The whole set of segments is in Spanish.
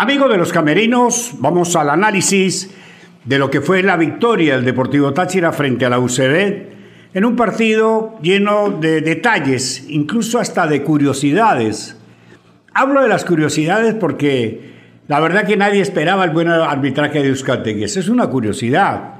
Amigos de los camerinos, vamos al análisis de lo que fue la victoria del Deportivo Táchira frente a la UCB en un partido lleno de detalles, incluso hasta de curiosidades. Hablo de las curiosidades porque la verdad que nadie esperaba el buen arbitraje de Euskaltegui. Esa es una curiosidad.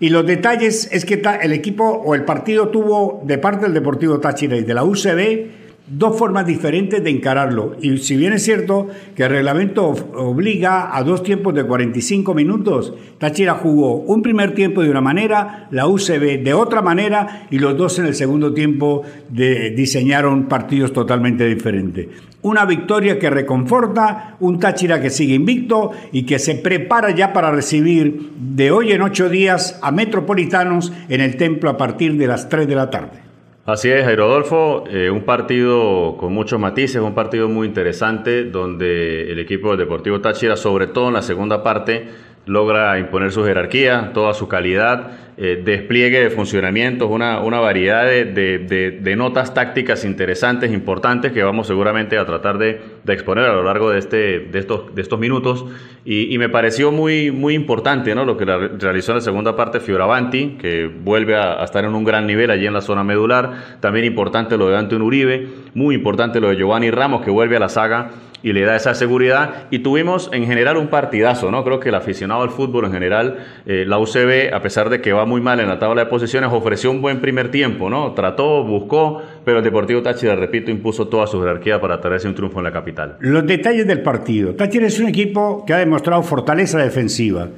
Y los detalles es que el equipo o el partido tuvo de parte del Deportivo Táchira y de la UCB dos formas diferentes de encararlo. Y si bien es cierto que el reglamento obliga a dos tiempos de 45 minutos, Táchira jugó un primer tiempo de una manera, la UCB de otra manera y los dos en el segundo tiempo diseñaron partidos totalmente diferentes. Una victoria que reconforta, un Táchira que sigue invicto y que se prepara ya para recibir de hoy en ocho días a Metropolitanos en el templo a partir de las 3 de la tarde. Así es, Rodolfo, eh, un partido con muchos matices, un partido muy interesante donde el equipo del Deportivo Táchira, sobre todo en la segunda parte, logra imponer su jerarquía, toda su calidad, eh, despliegue de funcionamientos, una, una variedad de, notas tácticas interesantes, importantes, que vamos seguramente a tratar de, exponer a lo largo de, este, de, estos, de estos minutos. Y, me pareció muy, muy importante ¿no? lo que realizó en la segunda parte Fioravanti, que vuelve a, estar en un gran nivel allí en la zona medular. También importante lo de Antonio Uribe, muy importante lo de Giovanni Ramos, que vuelve a la saga y le da esa seguridad. Y tuvimos en general un partidazo, ¿no? Creo que el aficionado al fútbol en general, eh, la UCB, a pesar de que va muy mal en la tabla de posiciones, ofreció un buen primer tiempo, ¿no? Trató, buscó, pero el Deportivo Táchira, repito, impuso toda su jerarquía para traerse un triunfo en la capital. Los detalles del partido. Táchira es un equipo que ha demostrado fortaleza defensiva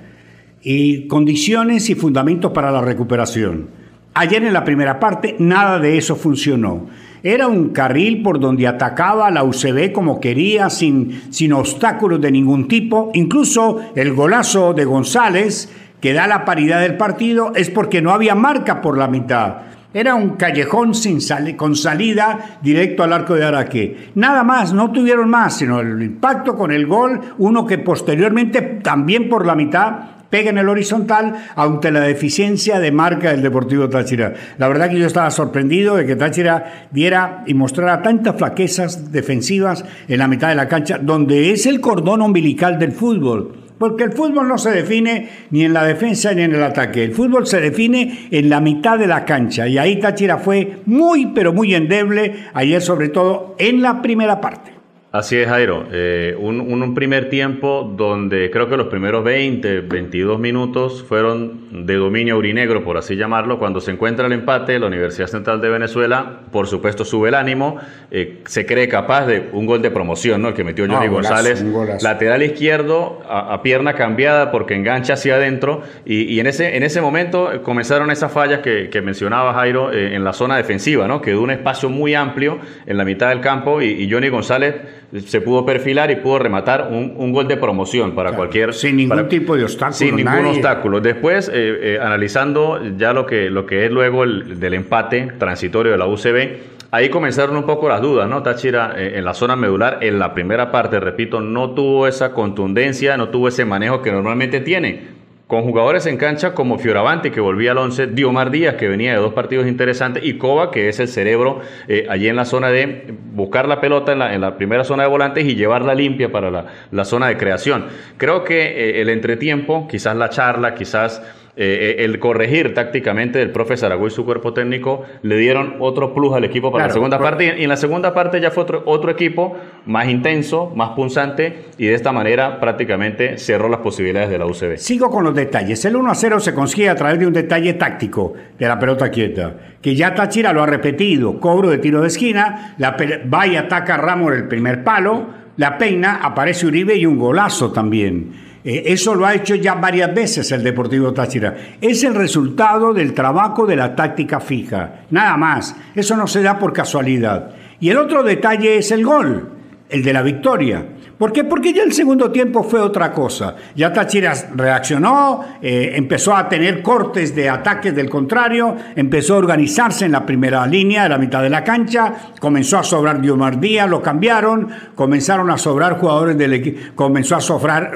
y condiciones y fundamentos para la recuperación. Ayer en la primera parte nada de eso funcionó. Era un carril por donde atacaba la UCB como quería, sin, sin obstáculos de ningún tipo. Incluso el golazo de González, que da la paridad del partido, es porque no había marca por la mitad. Era un callejón sin con salida directo al arco de Araque. Nada más, no tuvieron más, sino el impacto con el gol, uno que posteriormente también por la mitad pega en el horizontal ante la deficiencia de marca del Deportivo Táchira. La verdad que yo estaba sorprendido de que Táchira diera y mostrara tantas flaquezas defensivas en la mitad de la cancha, donde es el cordón umbilical del fútbol. Porque el fútbol no se define ni en la defensa ni en el ataque. El fútbol se define en la mitad de la cancha. Y ahí Táchira fue muy, pero muy endeble, ayer sobre todo en la primera parte. Así es, Jairo. Eh, un, primer tiempo donde creo que los primeros 20, 22 minutos fueron de dominio urinegro, por así llamarlo. Cuando se encuentra el empate, la Universidad Central de Venezuela, por supuesto, sube el ánimo. Eh, se cree capaz de un gol de promoción, ¿no? El que metió ah, Johnny González. Lateral izquierdo, a, pierna cambiada porque engancha hacia adentro. Y, en, ese, en ese momento comenzaron esas fallas que, mencionaba Jairo eh, en la zona defensiva, ¿no? Quedó un espacio muy amplio en la mitad del campo y, y Johnny González se pudo perfilar y pudo rematar un, gol de promoción para cualquier... Sin ningún tipo de obstáculo. Sin ningún obstáculo. Después, eh, eh, analizando ya lo que, lo que es luego el, del empate transitorio de la UCB, ahí comenzaron un poco las dudas, ¿no? Táchira eh, en la zona medular, en la primera parte, repito, no tuvo esa contundencia, no tuvo ese manejo que normalmente tiene con jugadores en cancha como Fioravanti, que volvía al 11, Diomar Díaz, que venía de dos partidos interesantes, y Coba, que es el cerebro eh, allí en la zona de buscar la pelota en la, primera zona de volantes y llevarla limpia para la, zona de creación. Creo que eh, el entretiempo, quizás la charla, quizás eh, el corregir tácticamente del profe Zaragoza y su cuerpo técnico le dieron otro plus al equipo para la segunda parte. Y en la segunda parte ya fue otro, otro equipo más intenso, más punzante y de esta manera prácticamente cerró las posibilidades de la UCB. Sigo con los detalles. El 1 a 0 se consigue a través de un detalle táctico de la pelota quieta, que ya Tachira lo ha repetido. Cobro de tiro de esquina, la va y ataca a Ramos el primer palo, la peina, aparece Uribe y un golazo también. Eh, eso lo ha hecho ya varias veces el Deportivo Táchira. Es el resultado del trabajo de la táctica fija. Nada más. Eso no se da por casualidad. Y el otro detalle es el gol, el de la victoria. ¿Por qué? Porque ya el segundo tiempo fue otra cosa. Ya Táchira reaccionó, eh, empezó a tener cortes de ataques del contrario, empezó a organizarse en la primera línea, de la mitad de la cancha, comenzó a sobrar Diomar Díaz, lo cambiaron, comenzaron a sobrar jugadores del equipo, comenzó a sobrar,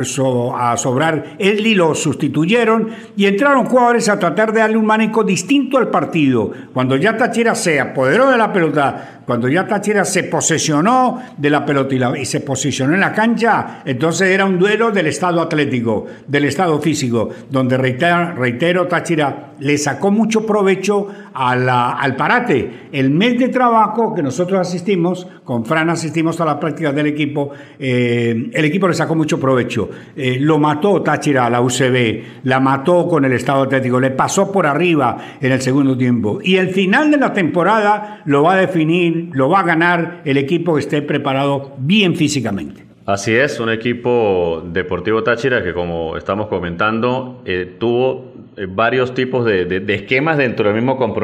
a sobrar Edli, lo sustituyeron y entraron jugadores a tratar de darle un manejo distinto al partido. Cuando ya Táchira se apoderó de la pelota, cuando ya Táchira se posesionó de la pelota y, y se posicionó en la cancha, entonces era un duelo del estado atlético, del estado físico, donde reitero, reitero Táchira le sacó mucho provecho al parate. El mes de trabajo que nosotros asistimos, con Fran asistimos a las prácticas del equipo, eh, el equipo le sacó mucho provecho. Eh, lo mató Táchira a la UCB, la mató con el estado atlético, le pasó por arriba en el segundo tiempo. Y el final de la temporada lo va a definir, lo va a ganar el equipo que esté preparado bien físicamente. Así es, un equipo deportivo Táchira que como estamos comentando eh, tuvo varios tipos de, esquemas dentro del mismo compromiso,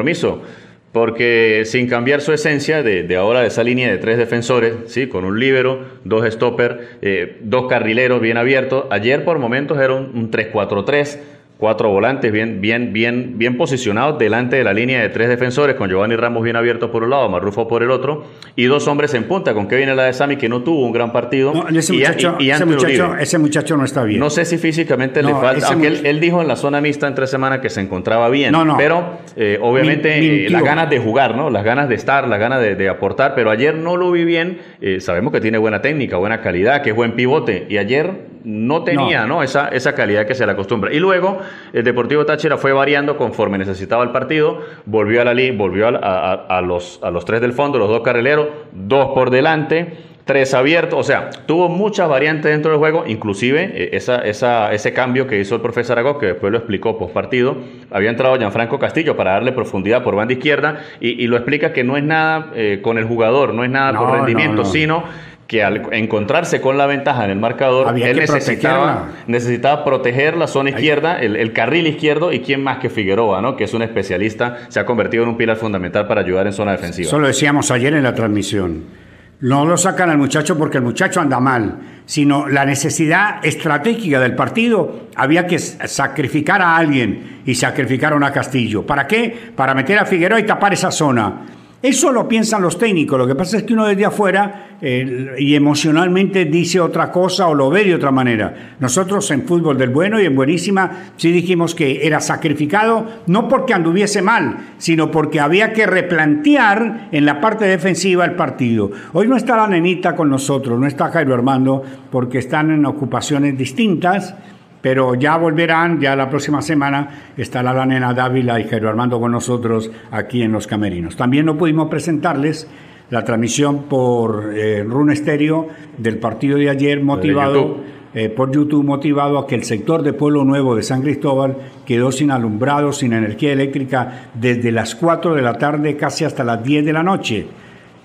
porque sin cambiar su esencia de, ahora de esa línea de tres defensores, ¿sí? con un líbero, dos stopper, eh, dos carrileros bien abiertos, ayer por momentos era un, un 3-4-3 Cuatro volantes bien, bien, bien, bien posicionados delante de la línea de tres defensores, con Giovanni Ramos bien abierto por un lado, Marrufo por el otro, y dos hombres en punta, con Kevin la de Sami, que no tuvo un gran partido. ese, muchacho, no está bien. No sé si físicamente le falta, aunque él, dijo en la zona mixta entre semana que se encontraba bien, pero eh, obviamente eh, las ganas de jugar, ¿no? las ganas de estar, las ganas de, aportar, pero ayer no lo vi bien, eh, sabemos que tiene buena técnica, buena calidad, que es buen pivote, y ayer no tenía no. Esa, esa calidad que se le acostumbra. Y luego el Deportivo Táchira fue variando conforme necesitaba el partido, volvió a la volvió a, los, a los tres del fondo, los dos carrileros, dos por delante, tres abiertos, o sea, tuvo muchas variantes dentro del juego, inclusive eh, esa, esa, ese cambio que hizo el profesor Aragó, que después lo explicó post partido, había entrado Gianfranco Castillo para darle profundidad por banda izquierda y, lo explica que no es nada eh, con el jugador, no es nada por rendimiento, sino que al encontrarse con la ventaja en el marcador, él necesitaba, necesitaba proteger la zona izquierda, el, carril izquierdo, y quién más que Figueroa, ¿no? que es un especialista, se ha convertido en un pilar fundamental para ayudar en zona defensiva. Eso lo decíamos ayer en la transmisión. No lo sacan al muchacho porque el muchacho anda mal, sino la necesidad estratégica del partido. Había que sacrificar a alguien y sacrificaron a Castillo. ¿Para qué? Para meter a Figueroa y tapar esa zona. Eso lo piensan los técnicos, lo que pasa es que uno desde afuera eh, y emocionalmente dice otra cosa o lo ve de otra manera. Nosotros en fútbol del bueno y en buenísima sí dijimos que era sacrificado no porque anduviese mal, sino porque había que replantear en la parte defensiva el partido. Hoy no está la nenita con nosotros, no está Jairo Armando porque están en ocupaciones distintas pero ya volverán, ya la próxima semana estará la nena Dávila y Jairo Armando con nosotros aquí en Los Camerinos. También no pudimos presentarles la transmisión por eh, Rune Estéreo del partido de ayer motivado eh, por YouTube motivado a que el sector de Pueblo Nuevo de San Cristóbal quedó sin alumbrado, sin energía eléctrica desde las 4 de la tarde casi hasta las 10 de la noche.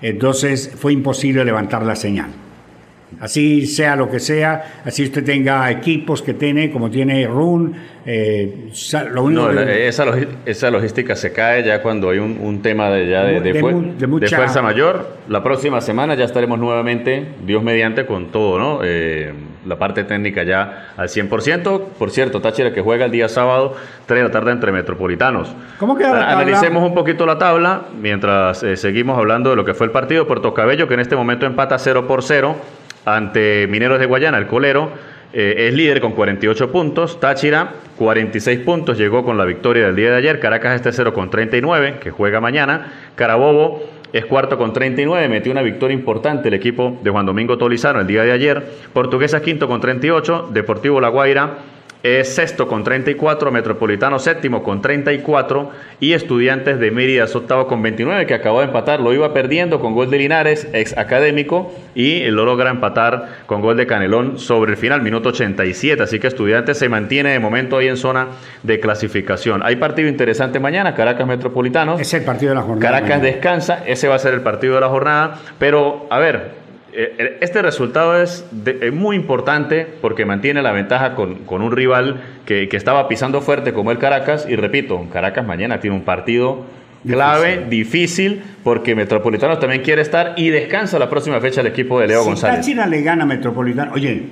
Entonces fue imposible levantar la señal. Así sea lo que sea, así usted tenga equipos que tiene, como tiene Run. Eh, no, esa, logística se cae ya cuando hay un, tema de, ya de, fuerza mayor. La próxima semana ya estaremos nuevamente, Dios mediante, con todo, ¿no? Eh, la parte técnica ya al 100%. Por cierto, Táchira que juega el día sábado, 3 de la tarde entre Metropolitanos. ¿Cómo queda la Analicemos un poquito la tabla mientras eh, seguimos hablando de lo que fue el partido. Puerto Cabello, que en este momento empata 0 por 0 ante Mineros de Guayana, el colero, eh, es líder con 48 puntos. Táchira, 46 puntos, llegó con la victoria del día de ayer. Caracas es tercero con 39, que juega mañana. Carabobo es cuarto con 39, metió una victoria importante el equipo de Juan Domingo Tolizano el día de ayer. Portuguesa quinto con 38, Deportivo La Guaira es sexto con 34, Metropolitano séptimo con 34 y Estudiantes de Mérida octavo con 29 que acabó de empatar, lo iba perdiendo con gol de Linares, ex académico y lo logra empatar con gol de Canelón sobre el final, minuto 87, así que Estudiantes se mantiene de momento ahí en zona de clasificación. Hay partido interesante mañana, Caracas Metropolitano. Es el partido de la jornada. Caracas descansa, ese va a ser el partido de la jornada, pero a ver, este resultado es muy importante porque mantiene la ventaja con, un rival que, estaba pisando fuerte como el Caracas. Y repito, Caracas mañana tiene un partido clave, difícil, porque Metropolitano también quiere estar y descansa la próxima fecha el equipo de Leo si González. China le gana a Metropolitano, oye,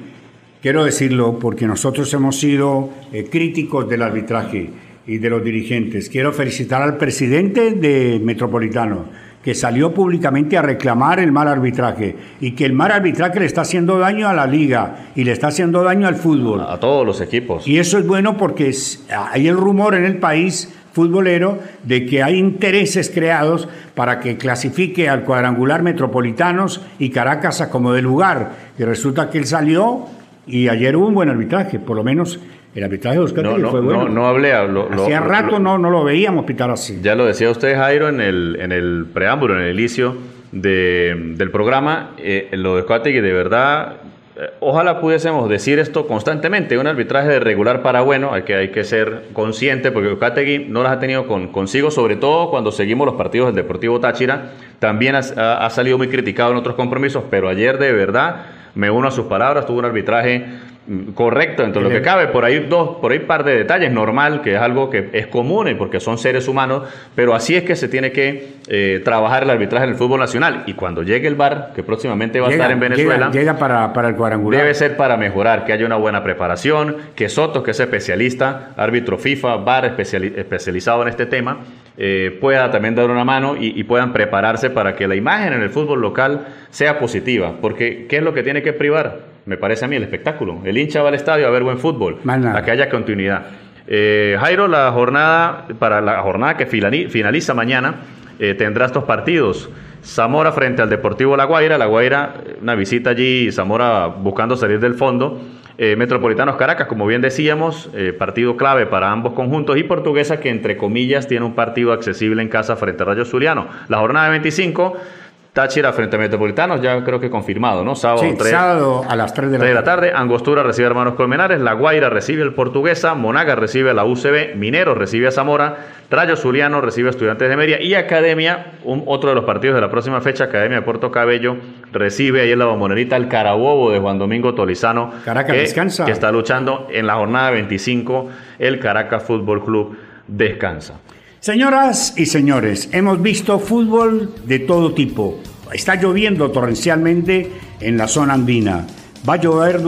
quiero decirlo porque nosotros hemos sido eh, críticos del arbitraje y de los dirigentes. Quiero felicitar al presidente de Metropolitano que salió públicamente a reclamar el mal arbitraje y que el mal arbitraje le está haciendo daño a la liga y le está haciendo daño al fútbol. A, todos los equipos. Y eso es bueno porque hay el rumor en el país futbolero de que hay intereses creados para que clasifique al cuadrangular Metropolitanos y Caracas a como de lugar. Y resulta que él salió y ayer hubo un buen arbitraje, por lo menos el arbitraje de Oscar no, fue bueno. No, no hablé. Hacía rato no, no lo veíamos pitar así. Ya lo decía usted, Jairo, en el, en el preámbulo, en el inicio de, del programa. Eh, lo de Coategui, de verdad, eh, ojalá pudiésemos decir esto constantemente. Un arbitraje de regular para bueno, hay que, hay que ser consciente, porque Ocategui no las ha tenido con, consigo, sobre todo cuando seguimos los partidos del Deportivo Táchira. También ha, ha salido muy criticado en otros compromisos, pero ayer de verdad me uno a sus palabras, tuvo un arbitraje correcto dentro de lo que cabe. Por ahí dos, por ahí par de detalles, normal, que es algo que es común y porque son seres humanos, pero así es que se tiene que eh, trabajar el arbitraje en el fútbol nacional. Y cuando llegue el VAR, que próximamente va a estar en Venezuela, llega, para, para, el cuadrangular. Debe ser para mejorar, que haya una buena preparación, que Soto, que es especialista, árbitro FIFA, VAR especializado en este tema, eh, pueda también dar una mano y, y puedan prepararse para que la imagen en el fútbol local sea positiva. Porque, ¿qué es lo que tiene que privar? Me parece a mí, el espectáculo. El hincha va al estadio a ver buen fútbol, a que haya continuidad. Eh, Jairo, la jornada, para la jornada que finaliza mañana, eh, tendrá estos partidos. Zamora frente al Deportivo La Guaira. La Guaira, una visita allí, Zamora buscando salir del fondo. Eh, Metropolitanos Caracas, como bien decíamos, partido clave para ambos conjuntos. Y Portuguesa, que entre comillas tiene un partido accesible en casa frente a Rayo Zuliano. La jornada de 25 Táchira frente a Metropolitanos, ya creo que confirmado, ¿no? Sábado, sábado a las 3 de la, la tarde. Angostura recibe a Hermanos Colmenares, La Guaira recibe al Portuguesa, Monaga recibe a la UCB, Minero recibe a Zamora, Rayo Zuliano recibe a Estudiantes de Media y Academia, un, otro de los partidos de la próxima fecha, Academia de Puerto Cabello, recibe ahí en la bombonerita el Carabobo de Juan Domingo Tolizano. Caracas que, descansa. Que está luchando en la jornada 25, el Caracas Fútbol Club descansa. Señoras y señores, hemos visto fútbol de todo tipo. Está lloviendo torrencialmente en la zona andina. Va a llover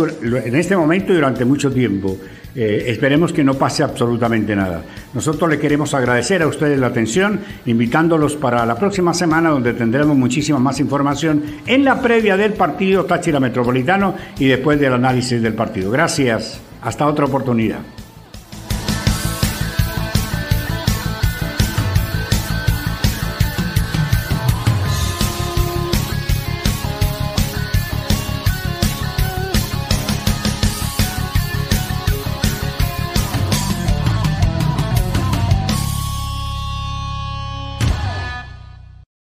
en este momento y durante mucho tiempo. Eh, esperemos que no pase absolutamente nada. Nosotros le queremos agradecer a ustedes la atención, invitándolos para la próxima semana donde tendremos muchísima más información en la previa del partido Táchira Metropolitano y después del análisis del partido. Gracias. Hasta otra oportunidad.